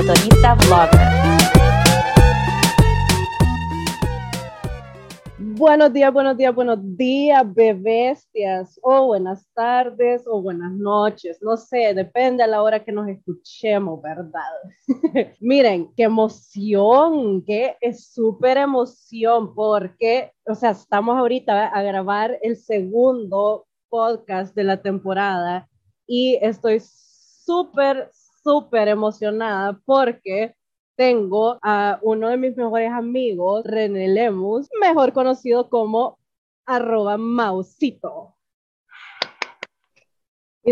motorista blogger. Buenos días, buenos días, buenos días, bebestias, o buenas tardes, o buenas noches, no sé, depende a la hora que nos escuchemos, ¿verdad? Miren, qué emoción, qué es súper emoción, porque, o sea, estamos ahorita a grabar el segundo podcast de la temporada y estoy súper, súper emocionada porque tengo a uno de mis mejores amigos, René Lemus, mejor conocido como arroba Mausito.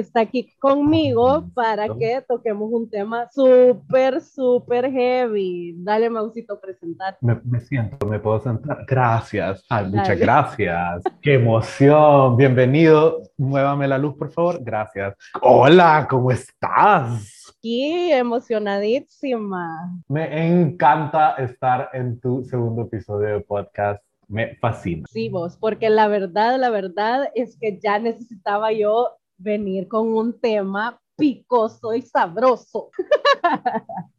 Está aquí conmigo para que toquemos un tema súper, súper heavy. Dale, Mausito, presentar. Me, me, siento, me puedo sentar. Gracias. Ay, muchas gracias. Qué emoción. Bienvenido. Muévame la luz, por favor. Gracias. Hola, ¿cómo estás? aquí emocionadísima. Me encanta estar en tu segundo episodio de podcast. Me fascina. Sí, vos, porque la verdad, la verdad es que ya necesitaba yo venir con un tema picoso y sabroso.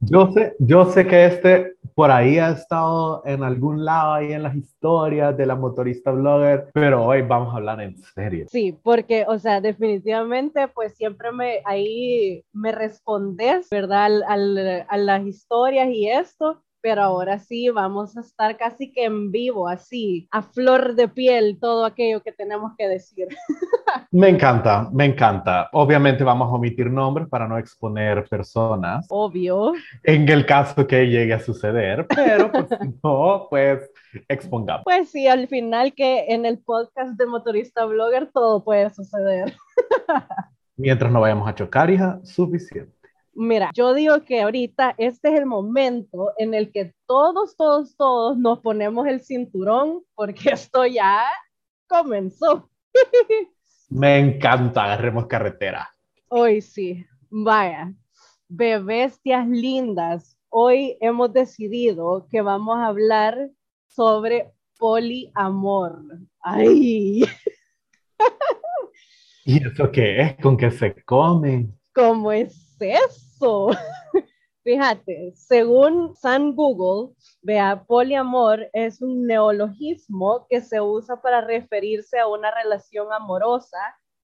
Yo sé, yo sé que este por ahí ha estado en algún lado ahí en las historias de la motorista blogger, pero hoy vamos a hablar en serio. Sí, porque, o sea, definitivamente, pues siempre me ahí me respondes, ¿verdad? Al, al, a las historias y esto, pero ahora sí vamos a estar casi que en vivo, así, a flor de piel, todo aquello que tenemos que decir. Me encanta, me encanta. Obviamente vamos a omitir nombres para no exponer personas. Obvio. En el caso que llegue a suceder, pero pues no, pues expongamos. Pues sí, al final que en el podcast de Motorista Blogger todo puede suceder. Mientras no vayamos a chocar, hija, suficiente. Mira, yo digo que ahorita este es el momento en el que todos, todos, todos nos ponemos el cinturón porque esto ya comenzó. Me encanta, agarremos carretera. Hoy sí, vaya, bebestias lindas. Hoy hemos decidido que vamos a hablar sobre poliamor. ¡Ay! ¿Y eso qué es? ¿Con qué se come? ¿Cómo es eso? Fíjate, según San Google, vea, poliamor es un neologismo que se usa para referirse a una relación amorosa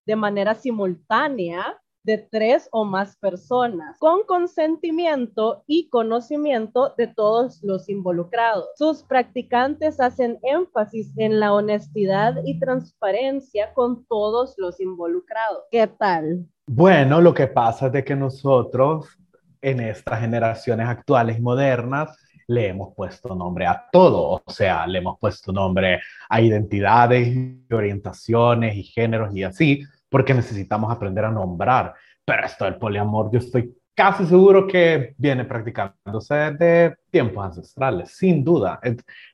de manera simultánea de tres o más personas, con consentimiento y conocimiento de todos los involucrados. Sus practicantes hacen énfasis en la honestidad y transparencia con todos los involucrados. ¿Qué tal? Bueno, lo que pasa es de que nosotros en estas generaciones actuales y modernas le hemos puesto nombre a todo, o sea, le hemos puesto nombre a identidades, orientaciones y géneros y así, porque necesitamos aprender a nombrar. Pero esto del poliamor, yo estoy casi seguro que viene practicándose de tiempos ancestrales, sin duda.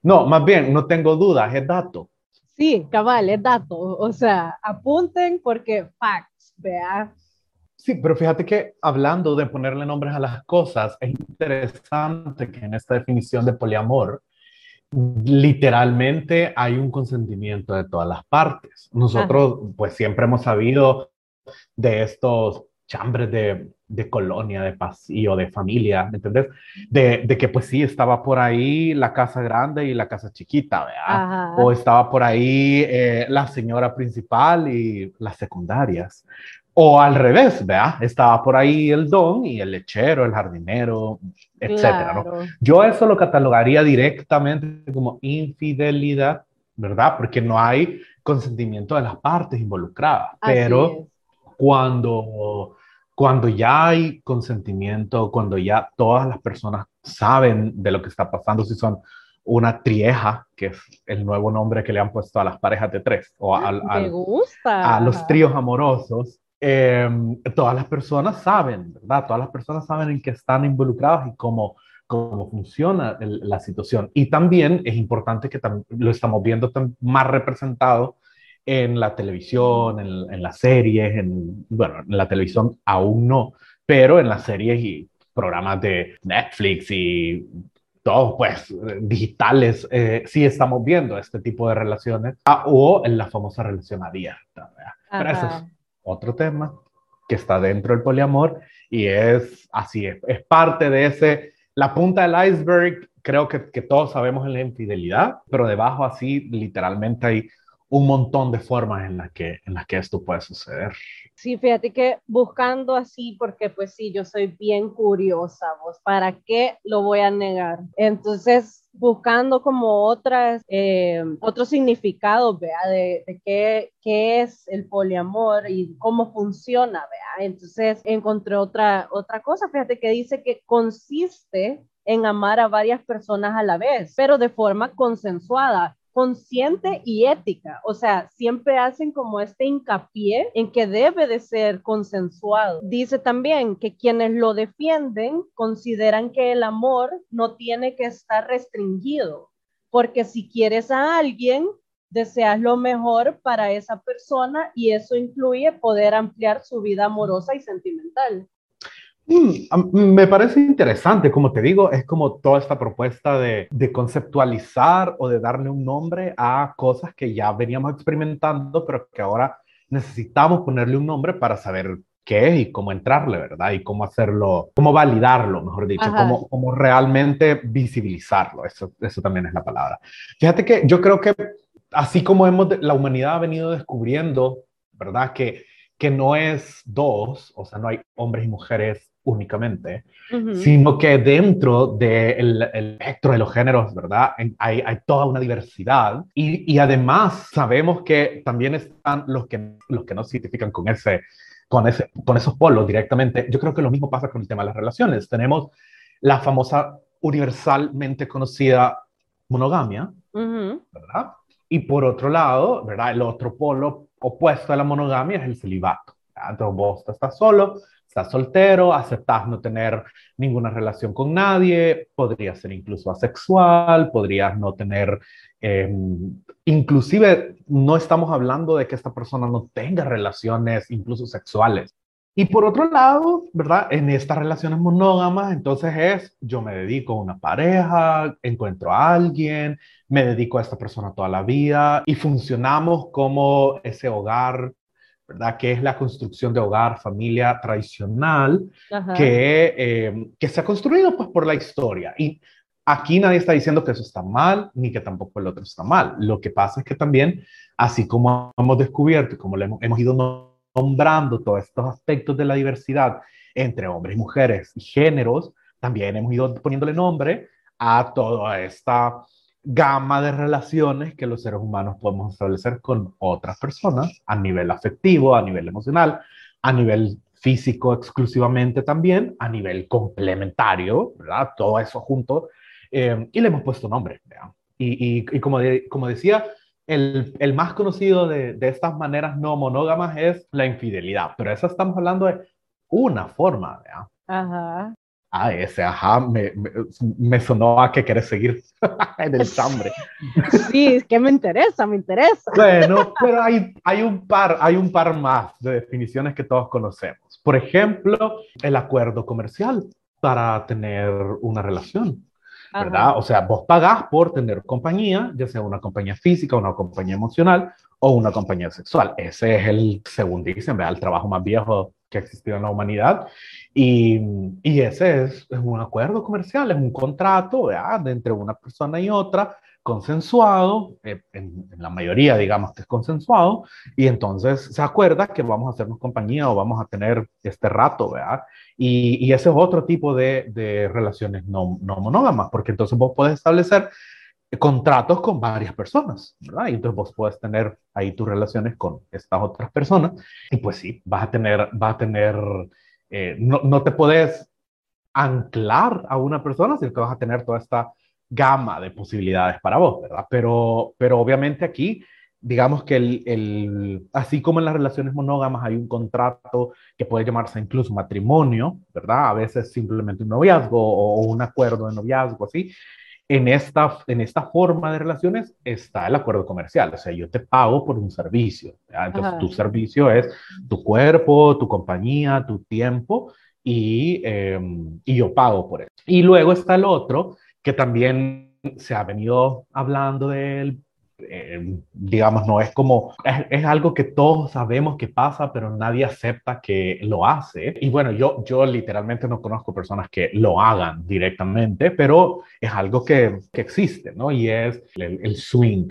No, más bien, no tengo dudas, es dato. Sí, cabal, es dato. O sea, apunten porque facts, vea. Sí, pero fíjate que hablando de ponerle nombres a las cosas, es interesante que en esta definición de poliamor, literalmente hay un consentimiento de todas las partes. Nosotros, Ajá. pues siempre hemos sabido de estos chambres de, de colonia, de pasillo, de familia, ¿me entendés? De, de, que pues sí, estaba por ahí la casa grande y la casa chiquita, ¿verdad? Ajá. O estaba por ahí eh, la señora principal y las secundarias. O al revés, ¿verdad? Estaba por ahí el don y el lechero, el jardinero, etcétera, Claro. ¿no? Yo eso lo catalogaría directamente como infidelidad, ¿verdad? Porque no hay consentimiento de las partes involucradas. Así Pero es. cuando, cuando ya hay consentimiento, cuando ya todas las personas saben de lo que está pasando, si son una trieja, que es el nuevo nombre que le han puesto a las parejas de tres, o al- Me al- gusta. a los tríos amorosos, eh, todas las personas saben, ¿verdad? Todas las personas saben en qué están involucradas y cómo, cómo funciona el- la situación. Y también es importante que tam- lo estamos viendo más representado en la televisión, en, en las series, en, bueno, en la televisión aún no, pero en las series y programas de Netflix y todos, pues, digitales, eh, sí estamos viendo este tipo de relaciones, ah, o en la famosa relación abierta. Pero eso es otro tema. que está dentro del poliamor y es así, es, es parte de ese, la punta del iceberg, creo que, que todos sabemos en la infidelidad, pero debajo así literalmente hay un montón de formas en las que, en las que esto puede suceder. Sí, fíjate que buscando así, porque pues sí, yo soy bien curiosa, vos, ¿para qué lo voy a negar? Entonces, buscando como otras, eh, otros significados, vea, de, de qué, qué, es el poliamor y cómo funciona, vea. Entonces, encontré otra, otra cosa, fíjate que dice que consiste en amar a varias personas a la vez, pero de forma consensuada consciente y ética. O sea, siempre hacen como este hincapié en que debe de ser consensuado. Dice también que quienes lo defienden consideran que el amor no tiene que estar restringido, porque si quieres a alguien, deseas lo mejor para esa persona y eso incluye poder ampliar su vida amorosa y sentimental. Mm, me parece interesante, como te digo, es como toda esta propuesta de, conceptualizar o de darle un nombre a cosas que ya veníamos experimentando, pero que ahora necesitamos ponerle un nombre para saber qué es y cómo entrarle, ¿verdad? Y cómo hacerlo, cómo validarlo, mejor dicho, cómo, cómo, realmente visibilizarlo. Eso, eso también es la palabra. Fíjate que yo creo que así como hemos, la humanidad ha venido descubriendo, ¿verdad? Que, que no es dos, o sea, no hay hombres y mujeres únicamente, sino que dentro del espectro de los géneros, ¿verdad? Hay, hay toda una diversidad y, y, además sabemos que también están los que, los que no se identifican con, ese, con, ese, con esos polos directamente. Yo creo que lo mismo pasa con el tema de las relaciones. Tenemos la famosa universalmente conocida monogamia, ¿verdad? Y por otro lado, ¿verdad? El otro polo opuesto a la monogamia es el celibato. Entonces vos estás solo, estás soltero, aceptas no tener ninguna relación con nadie, podrías ser incluso asexual, podrías no tener, em, inclusive no estamos hablando de que esta persona no tenga relaciones incluso sexuales. Y por otro lado, ¿verdad? En estas relaciones monógamas, entonces es, yo me dedico a una pareja, encuentro a alguien, me dedico a esta persona toda la vida y funcionamos como ese hogar ¿verdad? Que es la construcción de hogar, familia tradicional, que, eh, que se ha construido pues por la historia. Y aquí nadie está diciendo que eso está mal, ni que tampoco el otro está mal. Lo que pasa es que también, así como hemos descubierto y como hemos, hemos ido nombrando todos estos aspectos de la diversidad entre hombres y mujeres y géneros, también hemos ido poniéndole nombre a toda esta gama de relaciones que los seres humanos podemos establecer con otras personas a nivel afectivo, a nivel emocional, a nivel físico exclusivamente también, a nivel complementario, ¿verdad? Todo eso junto. Eh, y le hemos puesto nombre, ¿verdad? Y, y, como, como decía, el, el más conocido de, de, estas maneras no monógamas es la infidelidad, pero eso estamos hablando de una forma, ¿verdad? Ajá ah, ese ajá, me, me, sonó a que quieres seguir en el chambre. Sí, es que me interesa, me interesa. Bueno, pero hay, hay, un par, hay un par más de definiciones que todos conocemos. Por ejemplo, el acuerdo comercial para tener una relación. ¿verdad? O sea, vos pagás por tener compañía, ya sea una compañía física, una compañía emocional o una compañía sexual. Ese es el, según dicen, ¿verdad? el trabajo más viejo que ha existido en la humanidad y, y ese es, un acuerdo comercial, es un contrato ¿verdad? entre una persona y otra, consensuado, eh, en, en, la mayoría digamos que es consensuado, y entonces se acuerda que vamos a hacernos compañía o vamos a tener este rato, ¿verdad? Y, y ese es otro tipo de, de relaciones no, no monógamas, porque entonces vos podés establecer contratos con varias personas, ¿verdad? Y entonces vos puedes tener ahí tus relaciones con estas otras personas y pues sí, vas a tener, vas a tener eh, no, no, te puedes anclar a una persona, sino que vas a tener toda esta gama de posibilidades para vos, ¿verdad? Pero, pero obviamente aquí, digamos que el, el, así como en las relaciones monógamas hay un contrato que puede llamarse incluso matrimonio, ¿verdad? A veces simplemente un noviazgo o, o un acuerdo de noviazgo, así en esta, en esta forma de relaciones está el acuerdo comercial. O sea, yo te pago por un servicio. Entonces, tu servicio es tu cuerpo, tu compañía, tu tiempo y, em, y yo pago por eso. Y luego está el otro que también se ha venido hablando de él eh, digamos, no es como, es, es, algo que todos sabemos que pasa, pero nadie acepta que lo hace. Y bueno, yo, yo literalmente no conozco personas que lo hagan directamente, pero es algo que, que existe, ¿no? Y es el, el swing,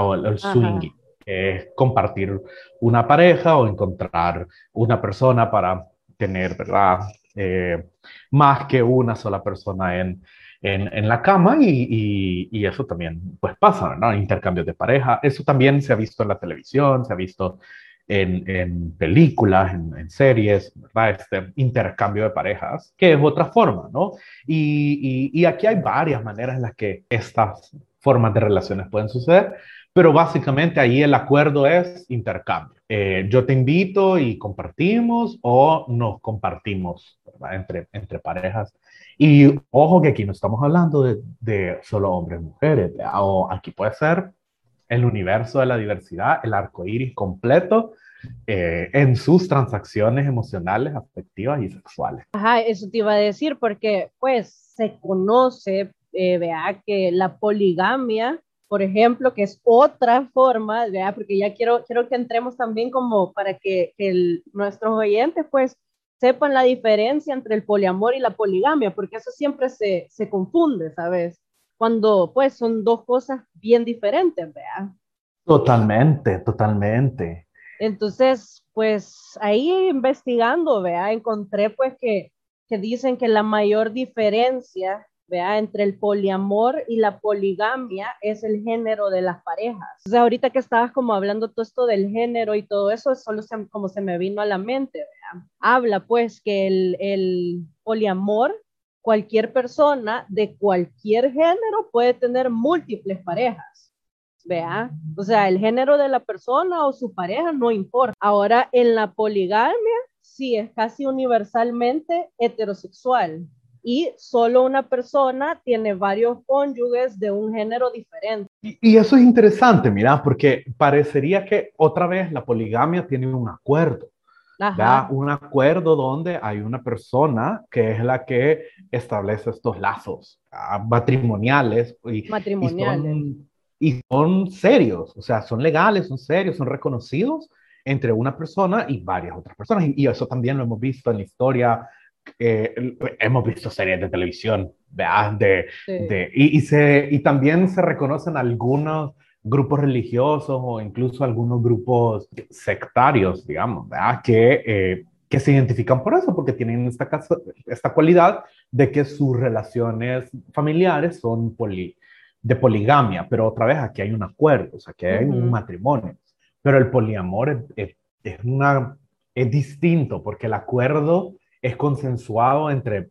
o el, el swinging, es compartir una pareja o encontrar una persona para tener, ¿verdad? Eh, más que una sola persona en, en, en la cama y, y, eso también pues pasa, ¿no? Intercambios de pareja, eso también se ha visto en la televisión, se ha visto en, en películas, en, series, ¿verdad? Este intercambio de parejas, que es otra forma, ¿no? Y, y, aquí hay varias maneras en las que estas formas de relaciones pueden suceder, pero básicamente ahí el acuerdo es intercambio. Eh, yo te invito y compartimos o nos compartimos entre, entre parejas. Y ojo que aquí no estamos hablando de, de solo hombres mujeres, o aquí puede ser el universo de la diversidad, el arco iris completo. Eh, en sus transacciones emocionales, afectivas y sexuales. Ajá, eso te iba a decir porque pues se conoce, eh, vea, que la poligamia por ejemplo, que es otra forma, ¿verdad? porque ya quiero, quiero que entremos también como para que, el, nuestros oyentes pues sepan la diferencia entre el poliamor y la poligamia, porque eso siempre se, se confunde, ¿sabes? Cuando pues son dos cosas bien diferentes, ¿verdad? Totalmente, totalmente. Entonces, pues ahí investigando, ¿verdad? Encontré pues que, que dicen que la mayor diferencia ¿vea? entre el poliamor y la poligamia es el género de las parejas. O sea, ahorita que estabas como hablando todo esto del género y todo eso, solo como se me vino a la mente, habla pues que el, el poliamor, cualquier persona de cualquier género puede tener múltiples parejas. ¿Vea? O sea, el género de la persona o su pareja no importa. Ahora, en la poligamia, sí, es casi universalmente heterosexual y solo una persona tiene varios cónyuges de un género diferente. Y, eso es interesante, mira, porque parecería que otra vez la poligamia tiene un acuerdo. Un acuerdo donde hay una persona que es la que establece estos lazos ah, matrimoniales. Y, matrimoniales. y son serios, o sea, son legales, son serios, son reconocidos entre una persona y varias otras personas. Y, eso también lo hemos visto en la historia eh, hemos visto series de televisión, De, de, y, y, se, y también se reconocen algunos grupos religiosos o incluso algunos grupos sectarios, digamos, Que, eh, que se identifican por eso, porque tienen esta, esta cualidad de que sus relaciones familiares son poli, de poligamia, pero otra vez aquí hay un acuerdo, o sea, que hay un matrimonio, pero el poliamor es, es, una, es distinto porque el acuerdo es consensuado entre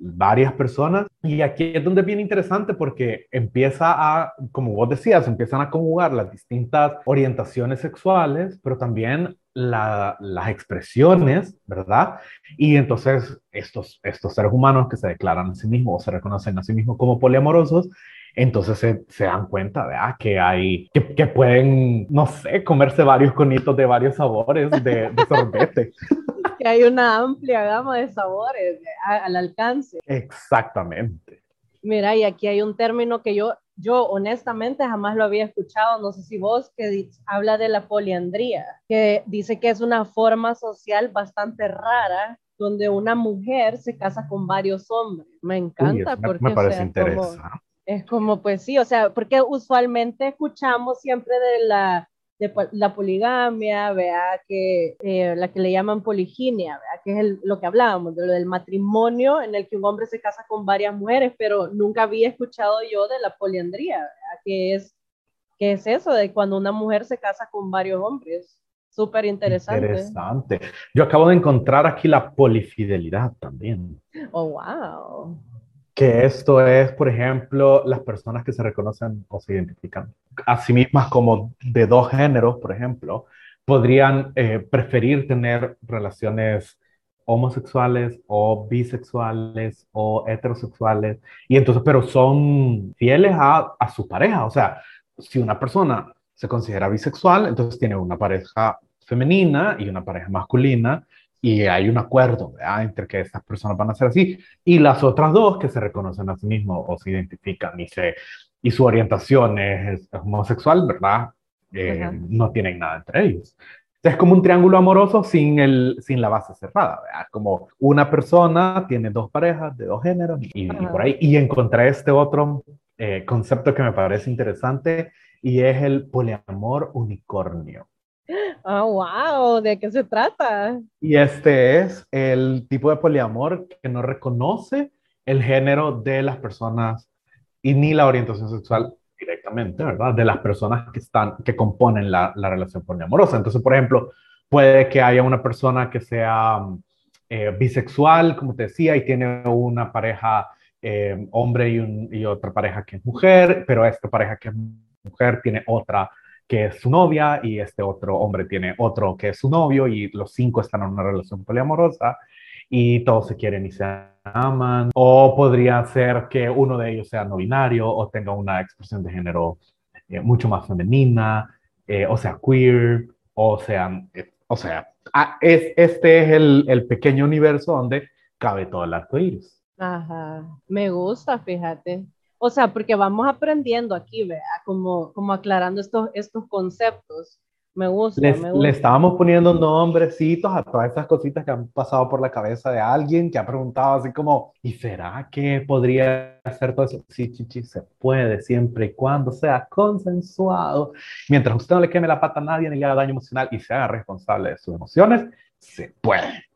varias personas. Y aquí es donde es bien interesante porque empieza a, como vos decías, empiezan a conjugar las distintas orientaciones sexuales, pero también las expresiones, ¿verdad? Y entonces estos, estos seres humanos que se declaran a sí mismos o se reconocen a sí mismos como poliamorosos, entonces se, se, dan cuenta, ¿verdad? Que hay, que, que, pueden, no sé, comerse varios conitos de varios sabores de, de sorbete. que hay una amplia gama de sabores al alcance. Exactamente. Mira, y aquí hay un término que yo, yo honestamente jamás lo había escuchado, no sé si vos, que habla de la poliandría, que dice que es una forma social bastante rara donde una mujer se casa con varios hombres. Me encanta porque me parece interesante. es como, pues sí, o sea, porque usualmente escuchamos siempre de la de la poligamia, vea que eh, la que le llaman poliginia, vea que es lo que hablábamos, de lo del matrimonio en el que un hombre se casa con varias mujeres, pero nunca había escuchado yo de la poliandría, vea, que es que es eso de cuando una mujer se casa con varios hombres. Súper interesante. Interesante. Yo acabo de encontrar aquí la polifidelidad también. Oh, wow. Que esto es, por ejemplo, las personas que se reconocen o se identifican a sí mismas como de dos géneros, por ejemplo, podrían eh, preferir tener relaciones homosexuales o bisexuales o heterosexuales, y entonces, pero son fieles a, a su pareja. O sea, si una persona se considera bisexual, entonces tiene una pareja femenina y una pareja masculina, y hay un acuerdo entre que estas personas van a ser así y las otras dos que se reconocen a sí mismos o se identifican y se y su orientación es, homosexual, ¿verdad? Eh, no tienen nada entre ellos. Es como un triángulo amoroso sin, el, sin la base cerrada, ¿verdad? Como una persona tiene dos parejas de dos géneros y, por ahí. Y encontré este otro eh, concepto que me parece interesante y es el poliamor unicornio. Ah, wow, ¿de qué se trata? Y este es el tipo de poliamor que no reconoce el género de las personas y ni la orientación sexual directamente, ¿verdad? De las personas que están, que componen la, la relación poliamorosa. Entonces, por ejemplo, puede que haya una persona que sea eh, bisexual, como te decía, y tiene una pareja eh, hombre y, y, otra pareja que es mujer, pero esta pareja que es mujer tiene otra que es su novia y este otro hombre tiene otro que es su novio y los cinco están en una relación poliamorosa y todos se quieren y se aman. O podría ser que uno de ellos sea no binario o tenga una expresión de género eh, mucho más femenina, eh, o sea, queer, o sea, eh, o sea, ah, es, este es el, el, pequeño universo donde cabe todo el arco iris. Ajá, me gusta, fíjate. O sea, porque vamos aprendiendo aquí, vea, como, como aclarando estos, estos conceptos. Me gusta, le, me gusta. Le estábamos poniendo nombrecitos a todas esas cositas que han pasado por la cabeza de alguien que ha preguntado así como, ¿y será que podría hacer todo eso? Sí, chichi, se puede siempre y cuando sea consensuado. Mientras usted no le queme la pata a nadie ni le haga daño emocional y se haga responsable de sus emociones, se puede.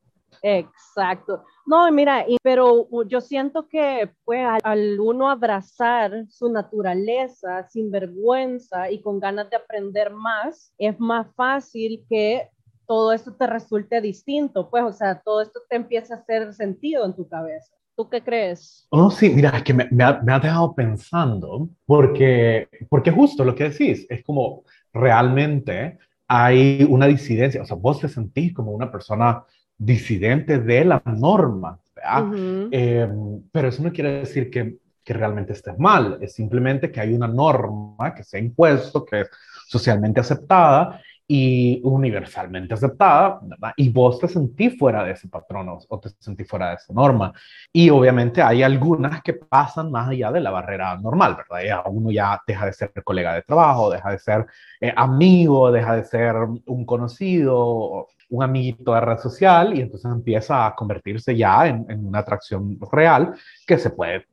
Exacto. No, mira, pero yo siento que pues, al, uno abrazar su naturaleza sin vergüenza y con ganas de aprender más, es más fácil que todo esto te resulte distinto, pues, o sea, todo esto te empieza a hacer sentido en tu cabeza. ¿Tú qué crees? Oh, sí, mira, es que me, me, ha, me, ha, dejado pensando, porque, porque justo lo que decís, es como realmente hay una disidencia, o sea, vos te sentís como una persona disidente de la norma. Eh, pero eso no quiere decir que, que, realmente estés mal, es simplemente que hay una norma que se ha impuesto, que es socialmente aceptada y universalmente aceptada, ¿verdad? Y vos te sentís fuera de ese patrón o te sentís fuera de esa norma. Y obviamente hay algunas que pasan más allá de la barrera normal, ¿verdad? Ya uno ya deja de ser colega de trabajo, deja de ser eh, amigo, deja de ser un conocido, un amiguito de red social y entonces empieza a convertirse ya en, una atracción real que se puede,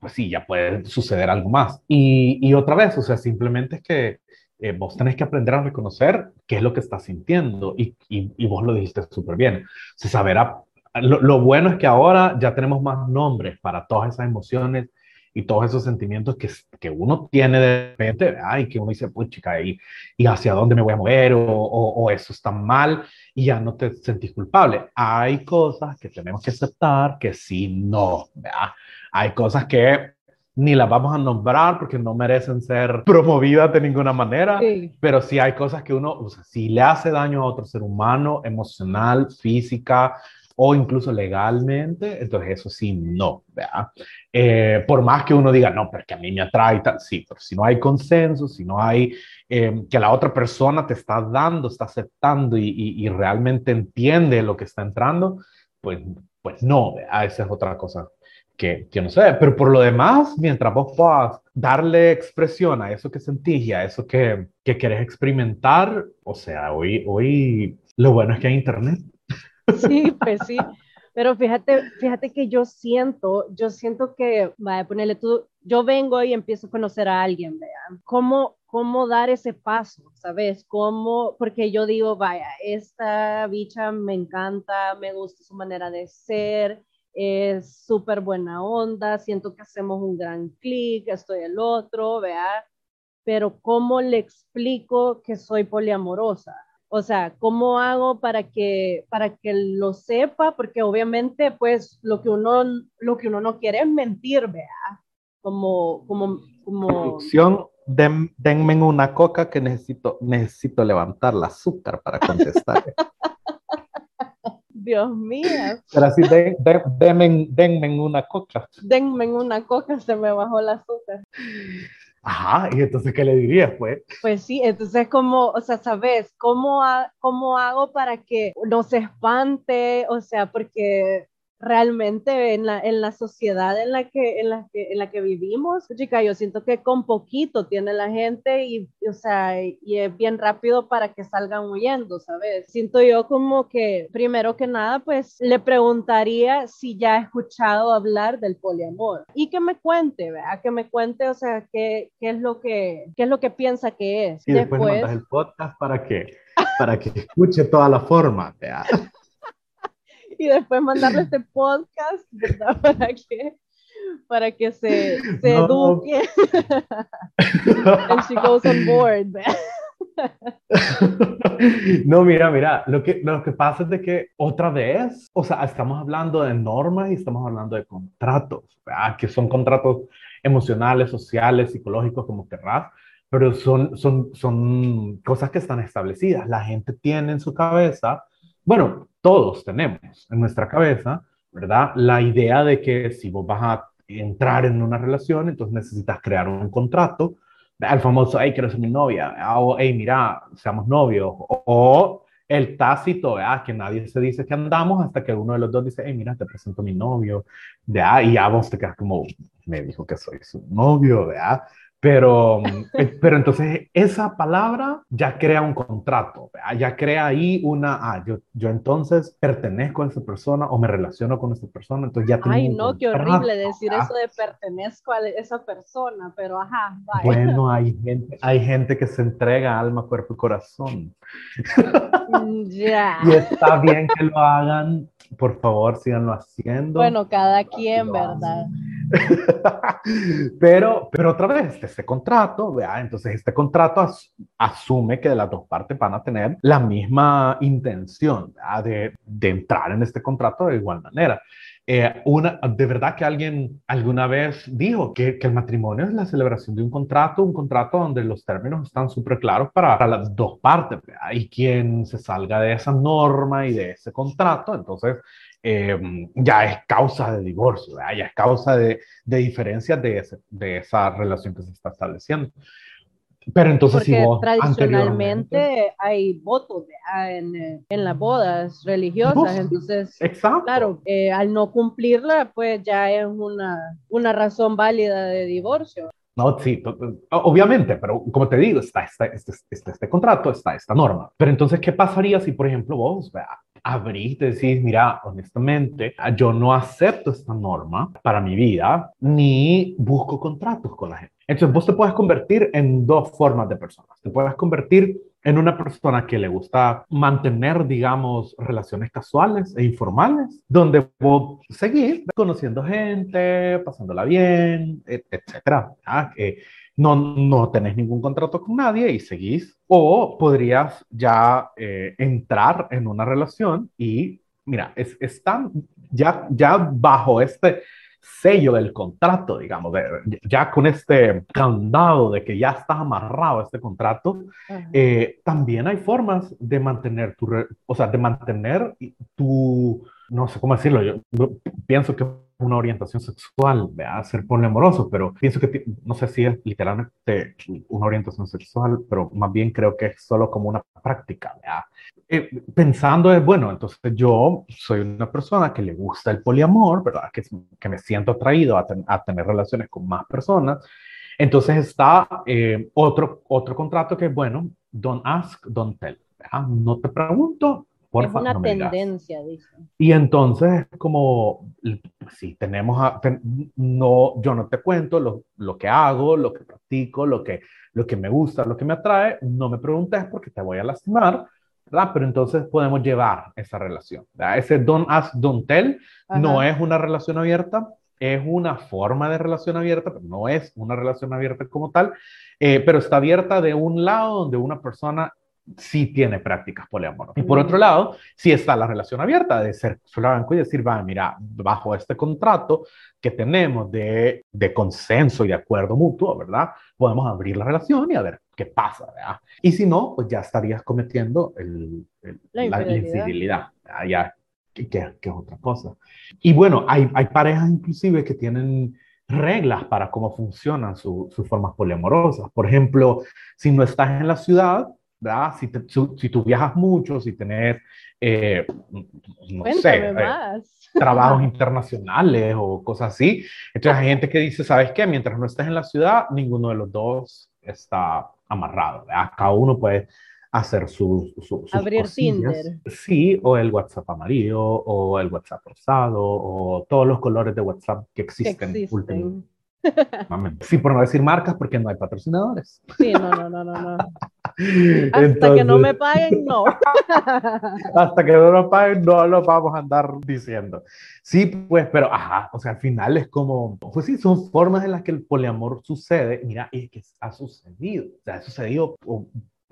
pues sí, ya puede suceder algo más. Y, otra vez, o sea, simplemente es que eh, vos tenés que aprender a reconocer qué es lo que estás sintiendo y, y, vos lo dijiste súper bien. Se saberá, lo, lo, bueno es que ahora ya tenemos más nombres para todas esas emociones y todos esos sentimientos que, que uno tiene de repente, ay, que uno dice, pues chica, ¿y, ¿y hacia dónde me voy a mover? O, o, o, eso está mal y ya no te sentís culpable. Hay cosas que tenemos que aceptar que sí, no, ¿verdad? Hay cosas que ni las vamos a nombrar porque no merecen ser promovidas de ninguna manera, sí. pero sí hay cosas que uno, o sea, si le hace daño a otro ser humano, emocional, física, o incluso legalmente, entonces eso sí, no, ¿verdad? Eh, por más que uno diga, no, porque a mí me atrae, tal, sí, pero si no hay consenso, si no hay eh, que la otra persona te está dando, está aceptando y, realmente entiende lo que está entrando, pues, pues no, ¿verdad? esa es otra cosa que, que no sé, pero por lo demás, mientras vos puedas darle expresión a eso que sentís y a eso que, que querés experimentar, o sea, hoy, hoy lo bueno es que hay internet. Sí, pues sí. Pero fíjate, fíjate que yo siento, yo siento que, vaya, ponerle tú, yo vengo y empiezo a conocer a alguien, vean, ¿cómo, cómo dar ese paso, sabes? ¿Cómo? Porque yo digo, vaya, esta bicha me encanta, me gusta su manera de ser, es súper buena onda, siento que hacemos un gran clic, estoy el otro, vea, pero ¿cómo le explico que soy poliamorosa? O sea, ¿cómo hago para que, para que lo sepa? Porque obviamente, pues, lo que uno, lo que uno no quiere es mentir, vea. Como, como, como... Producción, den, denme una coca que necesito, necesito levantar el azúcar para contestar. Dios mío. Pero así, de, de, denme, denme una coca. Denme una coca, se me bajó el azúcar. Ajá, y entonces, ¿qué le dirías, pues? Pues sí, entonces, como, o sea, ¿sabes? ¿Cómo, ha, ¿Cómo hago para que no se espante? O sea, porque realmente en la, en la sociedad en la, que, en, la que, en la que vivimos, chica, yo siento que con poquito tiene la gente y, o sea, y es bien rápido para que salgan huyendo, ¿sabes? Siento yo como que, primero que nada, pues le preguntaría si ya ha escuchado hablar del poliamor y que me cuente, ¿verdad? Que me cuente, o sea, qué, qué es, lo que, qué es lo que piensa que es. Y después, después mandas el podcast para que, para que escuche toda la forma, ¿verdad? Y después mandarle este podcast, ¿verdad? Para que, para que se, se no. eduque. And she goes on board. No, mira, mira, lo que, lo que pasa es de que otra vez, o sea, estamos hablando de normas y estamos hablando de contratos, ¿verdad? que son contratos emocionales, sociales, psicológicos, como querrás, pero son, son, son cosas que están establecidas. La gente tiene en su cabeza bueno, todos tenemos en nuestra cabeza, ¿verdad? La idea de que si vos vas a entrar en una relación, entonces necesitas crear un contrato, el famoso, hey, quiero ser mi novia, o hey, mira, seamos novios, o, el tácito, ¿verdad? que nadie se dice que andamos hasta que uno de los dos dice, hey, mira, te presento a mi novio, ¿verdad? y ya vos te quedas como, me dijo que soy su novio, ¿verdad? Pero, eh, pero entonces esa palabra ya crea un contrato, ya crea ahí una, ah, yo, yo entonces pertenezco a esa persona o me relaciono con esa persona, entonces ya tengo Ay, no, qué horrible decir eso de pertenezco a esa persona, pero ajá, vaya. Bueno, hay gente, hay gente que se entrega alma, cuerpo y corazón. Mm, ya. y está bien que lo hagan, por favor, síganlo haciendo. Bueno, cada quien, ¿verdad? pero, pero otra vez, este contrato, ¿vea? entonces este contrato asume que de las dos partes van a tener la misma intención de, de, entrar en este contrato de igual manera. Eh, una, de verdad que alguien alguna vez dijo que, que, el matrimonio es la celebración de un contrato, un contrato donde los términos están súper claros para, para, las dos partes, ¿vea? y quien se salga de esa norma y de ese contrato, entonces Em, ya es causa de divorcio, ya es causa de, de diferencias de, de, esa relación que se está estableciendo. Pero entonces Porque si vos tradicionalmente hay votos en, en, las bodas religiosas, entonces, Exacto. claro, eh, al no cumplirla, pues ya es una, una razón válida de divorcio. No, sí, obviamente, pero como te digo, está, está, este, este, este, contrato, está esta norma. Pero entonces, ¿qué pasaría si, por ejemplo, vos vea, abrís decís, mira, honestamente, yo no acepto esta norma para mi vida, ni busco contratos con la gente. Entonces, vos te puedes convertir en dos formas de personas. Te puedes convertir en una persona que le gusta mantener, digamos, relaciones casuales e informales, donde vos seguir conociendo gente, pasándola bien, etcétera. Que no, no tenés ningún contrato con nadie y seguís. O podrías ya eh, entrar en una relación y, mira, es, están ya, ya bajo este sello del contrato, digamos, ya con este candado de que ya estás amarrado a este contrato, eh, también hay formas de mantener tu, o sea, de mantener tu, no sé cómo decirlo, yo pienso que una orientación sexual, a ser poliamoroso, pero pienso que no sé si es literalmente una orientación sexual, pero más bien creo que es solo como una práctica. Eh, pensando es, bueno, entonces yo soy una persona que le gusta el poliamor, ¿verdad? Que, que me siento atraído a, a, tener relaciones con más personas. Entonces está eh, otro, otro contrato que es, bueno, don't ask, don't tell. No te pregunto, es una tendencia, dice. Y entonces, como, si tenemos, no, yo no te cuento lo, lo, que hago, lo que practico, lo que, lo que me gusta, lo que me atrae, no me preguntes porque te voy a lastimar, ¿verdad? Pero entonces podemos llevar esa relación. Ese don't ask, don't tell no es una relación abierta, es una forma de relación abierta, pero no es una relación abierta como tal, eh, pero está abierta de un lado donde una persona sí tiene prácticas poliamorosas. Y por otro lado, sí está la relación abierta de ser franco y decir, va, mira, bajo este contrato que tenemos de, de consenso y de acuerdo mutuo, ¿verdad? Podemos abrir la relación y a ver qué pasa, ¿verdad? Y si no, pues ya estarías cometiendo el, la, infidelidad, ya, que, que, es otra cosa. Y bueno, hay, hay parejas inclusive que tienen reglas para cómo funcionan sus formas poliamorosas. Por ejemplo, si no estás en la ciudad, ¿verdad? Si, si, tú viajas mucho, si tenés, eh, no sé, eh, trabajos internacionales o cosas así. Entonces hay gente que dice, ¿sabes qué? Mientras no estés en la ciudad, ninguno de los dos está amarrado. Cada uno puede hacer su, su, Abrir Tinder. Sí, o el WhatsApp amarillo, o el WhatsApp rosado, o todos los colores de WhatsApp que existen. Que existen. Sí, por no decir marcas, porque no hay patrocinadores. Sí, no, no, no, no. Hasta que no me paguen, no. hasta que no nos paguen, no lo vamos a andar diciendo. Sí, pues, pero, ajá, o sea, al final es como, pues sí, son formas en las que el poliamor sucede. Mira, es que ha sucedido, o sea, ha sucedido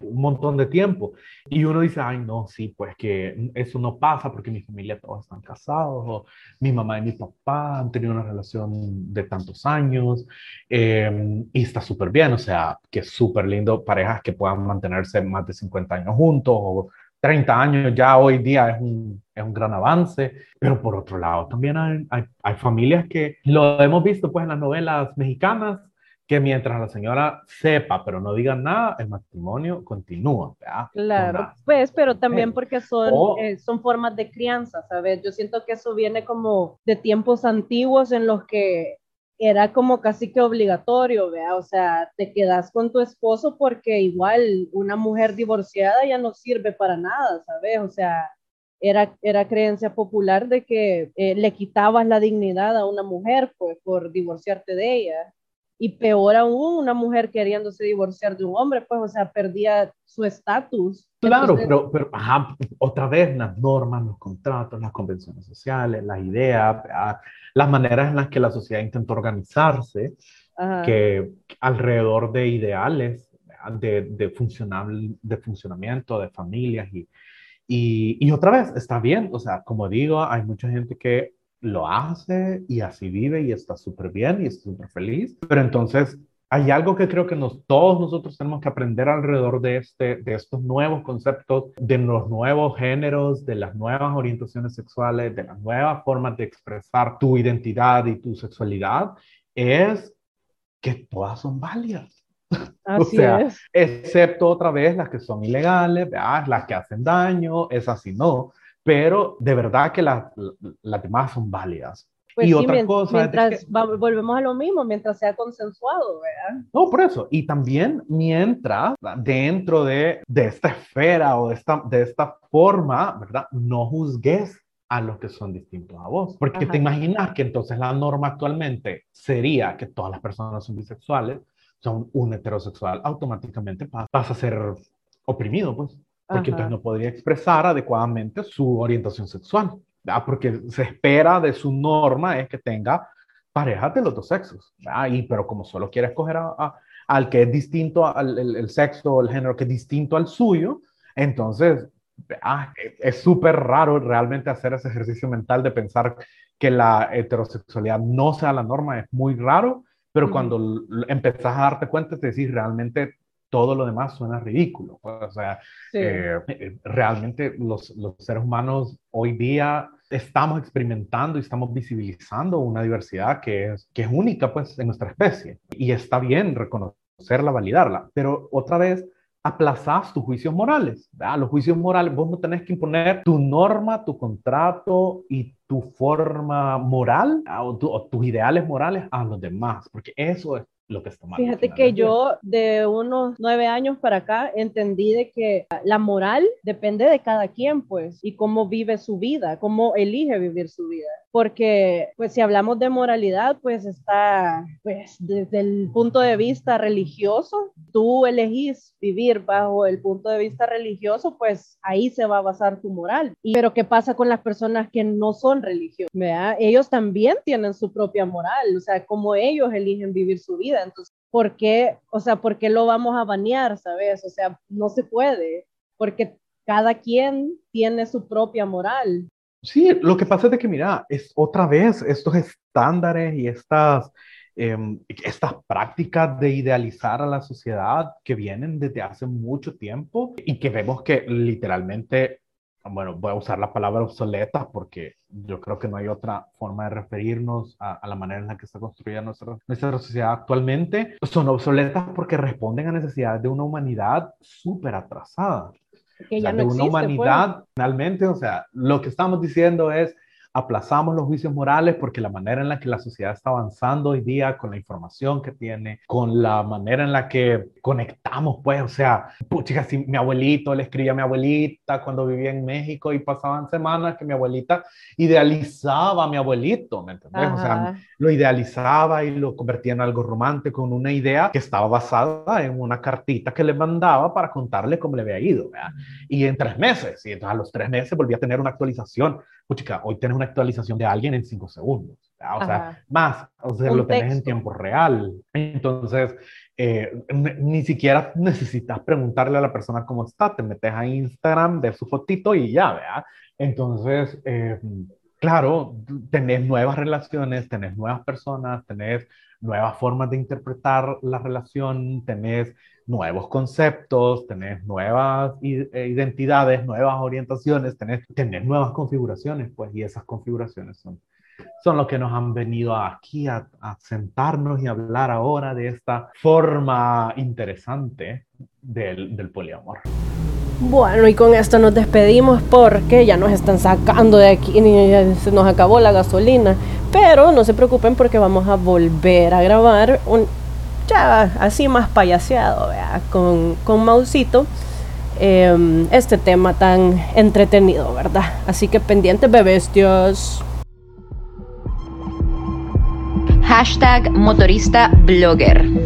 un montón de tiempo. Y uno dice, ay, no, sí, pues que eso no pasa porque mi familia todos están casados, mi mamá y mi papá han tenido una relación de tantos años, em, y está súper bien, o sea, que es súper lindo parejas que puedan mantenerse más de 50 años juntos, o 30 años ya hoy día es un, es un gran avance, pero por otro lado también hay, hay, hay familias que lo hemos visto pues en las novelas mexicanas, que mientras la señora sepa, pero no diga nada, el matrimonio continúa. Claro, pues, pero también porque son, eh, son formas de crianza, ¿sabes? Yo siento que eso viene como de tiempos antiguos en los que era como casi que obligatorio, ¿vea? O sea, te quedas con tu esposo porque igual una mujer divorciada ya no sirve para nada, ¿sabes? O sea, era, era creencia popular de que eh, le quitabas la dignidad a una mujer pues, por divorciarte de ella y peor aún, una mujer queriéndose divorciar de un hombre, pues, o sea, perdía su estatus. Claro, pero, pero ajá, otra vez las normas, los contratos, las convenciones sociales, las ideas, las maneras en las que la sociedad intenta organizarse, que alrededor de ideales de, de, funcional, de funcionamiento, de familias y, y, y otra vez, está bien, o sea, como digo, hay mucha gente que lo hace y así vive y está súper bien y está súper feliz. Pero entonces hay algo que creo que nos, todos nosotros tenemos que aprender alrededor de, este, de estos nuevos conceptos, de los nuevos géneros, de las nuevas orientaciones sexuales, de las nuevas formas de expresar tu identidad y tu sexualidad, es que todas son válidas. Así o sea, es. excepto otra vez las que son ilegales, las que hacen daño, es así no pero de verdad que las demás son válidas. Pues y otra cosa mientras volvemos a lo mismo, mientras sea consensuado, ¿verdad? No, por eso. Y también mientras dentro de, de esta esfera o de esta, de esta forma, ¿verdad? No juzgues a los que son distintos a vos. Porque te imaginas que entonces la norma actualmente sería que todas las personas son bisexuales, son un heterosexual, automáticamente pasa a ser oprimido, pues porque entonces no podría expresar adecuadamente su orientación sexual, porque se espera de su norma es que tenga parejas de los dos sexos, y, pero como solo quiere escoger a, al que es distinto al el, sexo o el género que es distinto al suyo, entonces es súper raro realmente hacer ese ejercicio mental de pensar que la heterosexualidad no sea la norma, es muy raro, pero cuando empezás a darte cuenta, te decís realmente todo lo demás suena ridículo. O sea, eh, eh, realmente los, los, seres humanos hoy día estamos experimentando y estamos visibilizando una diversidad que es, que es única pues en nuestra especie y está bien reconocerla, validarla, pero otra vez aplazas tus juicios morales. Los juicios morales, vos no tenés que imponer tu norma, tu contrato y tu forma moral o, o tus ideales morales a los demás, porque eso es lo que está mal. Fíjate que yo de unos nueve años para acá entendí de que la moral depende de cada quien, pues, y cómo vive su vida, cómo elige vivir su vida. Porque, pues, si hablamos de moralidad, pues está, pues, desde el punto de vista religioso, tú elegís vivir bajo el punto de vista religioso, pues ahí se va a basar tu moral. Pero, ¿qué pasa con las personas que no son religiosas? Ellos también tienen su propia moral, o sea, cómo ellos eligen vivir su vida. Entonces, ¿por qué, o sea, por qué lo vamos a banear, sabes? O sea, no se puede, porque cada quien tiene su propia moral. Sí, lo que pasa es de que, mira, es otra vez estos estándares y estas, em, estas prácticas de idealizar a la sociedad que vienen desde hace mucho tiempo y que vemos que literalmente bueno, voy a usar la palabra obsoleta porque yo creo que no hay otra forma de referirnos a, la manera en la que está construida nuestra, nuestra sociedad actualmente. Son obsoletas porque responden a necesidades de una humanidad súper atrasada. Que ya de una humanidad, pues. finalmente, o sea, lo que estamos diciendo es, aplazamos los juicios morales porque la manera en la que la sociedad está avanzando hoy día, con la información que tiene, con la manera en la que conectamos, pues, o sea, pucha, si mi abuelito le escribía a mi abuelita cuando vivía en México y pasaban semanas que mi abuelita idealizaba a mi abuelito, ¿me entiendes? O sea, lo idealizaba y lo convertía en algo romántico, en una idea que estaba basada en una cartita que le mandaba para contarle cómo le había ido, ¿verdad? Y en tres meses, y entonces a los tres meses volvía a tener una actualización puchica, hoy tienes una actualización de alguien en cinco segundos, o sea, más, o sea, lo tenés en tiempo real. Entonces, eh, ni siquiera necesitas preguntarle a la persona cómo está, te metes a Instagram, ves su fotito y ya, ¿verdad? Entonces, eh, claro, tenés nuevas relaciones, tenés nuevas personas, tenés nuevas formas de interpretar la relación, tenés nuevos conceptos, tenés nuevas eh, identidades, nuevas orientaciones, tenés, tenés nuevas configuraciones, pues, y esas configuraciones son, son lo que nos han venido aquí a, a sentarnos y hablar ahora de esta forma interesante del, del poliamor. Bueno, y con esto nos despedimos porque ya nos están sacando de aquí, se nos acabó la gasolina. Pero no se preocupen porque vamos a volver a grabar un ya así más payaseado, con, con Mausito. Em, este tema tan entretenido, ¿verdad? Así que pendientes, bebestios. Hashtag motorista blogger.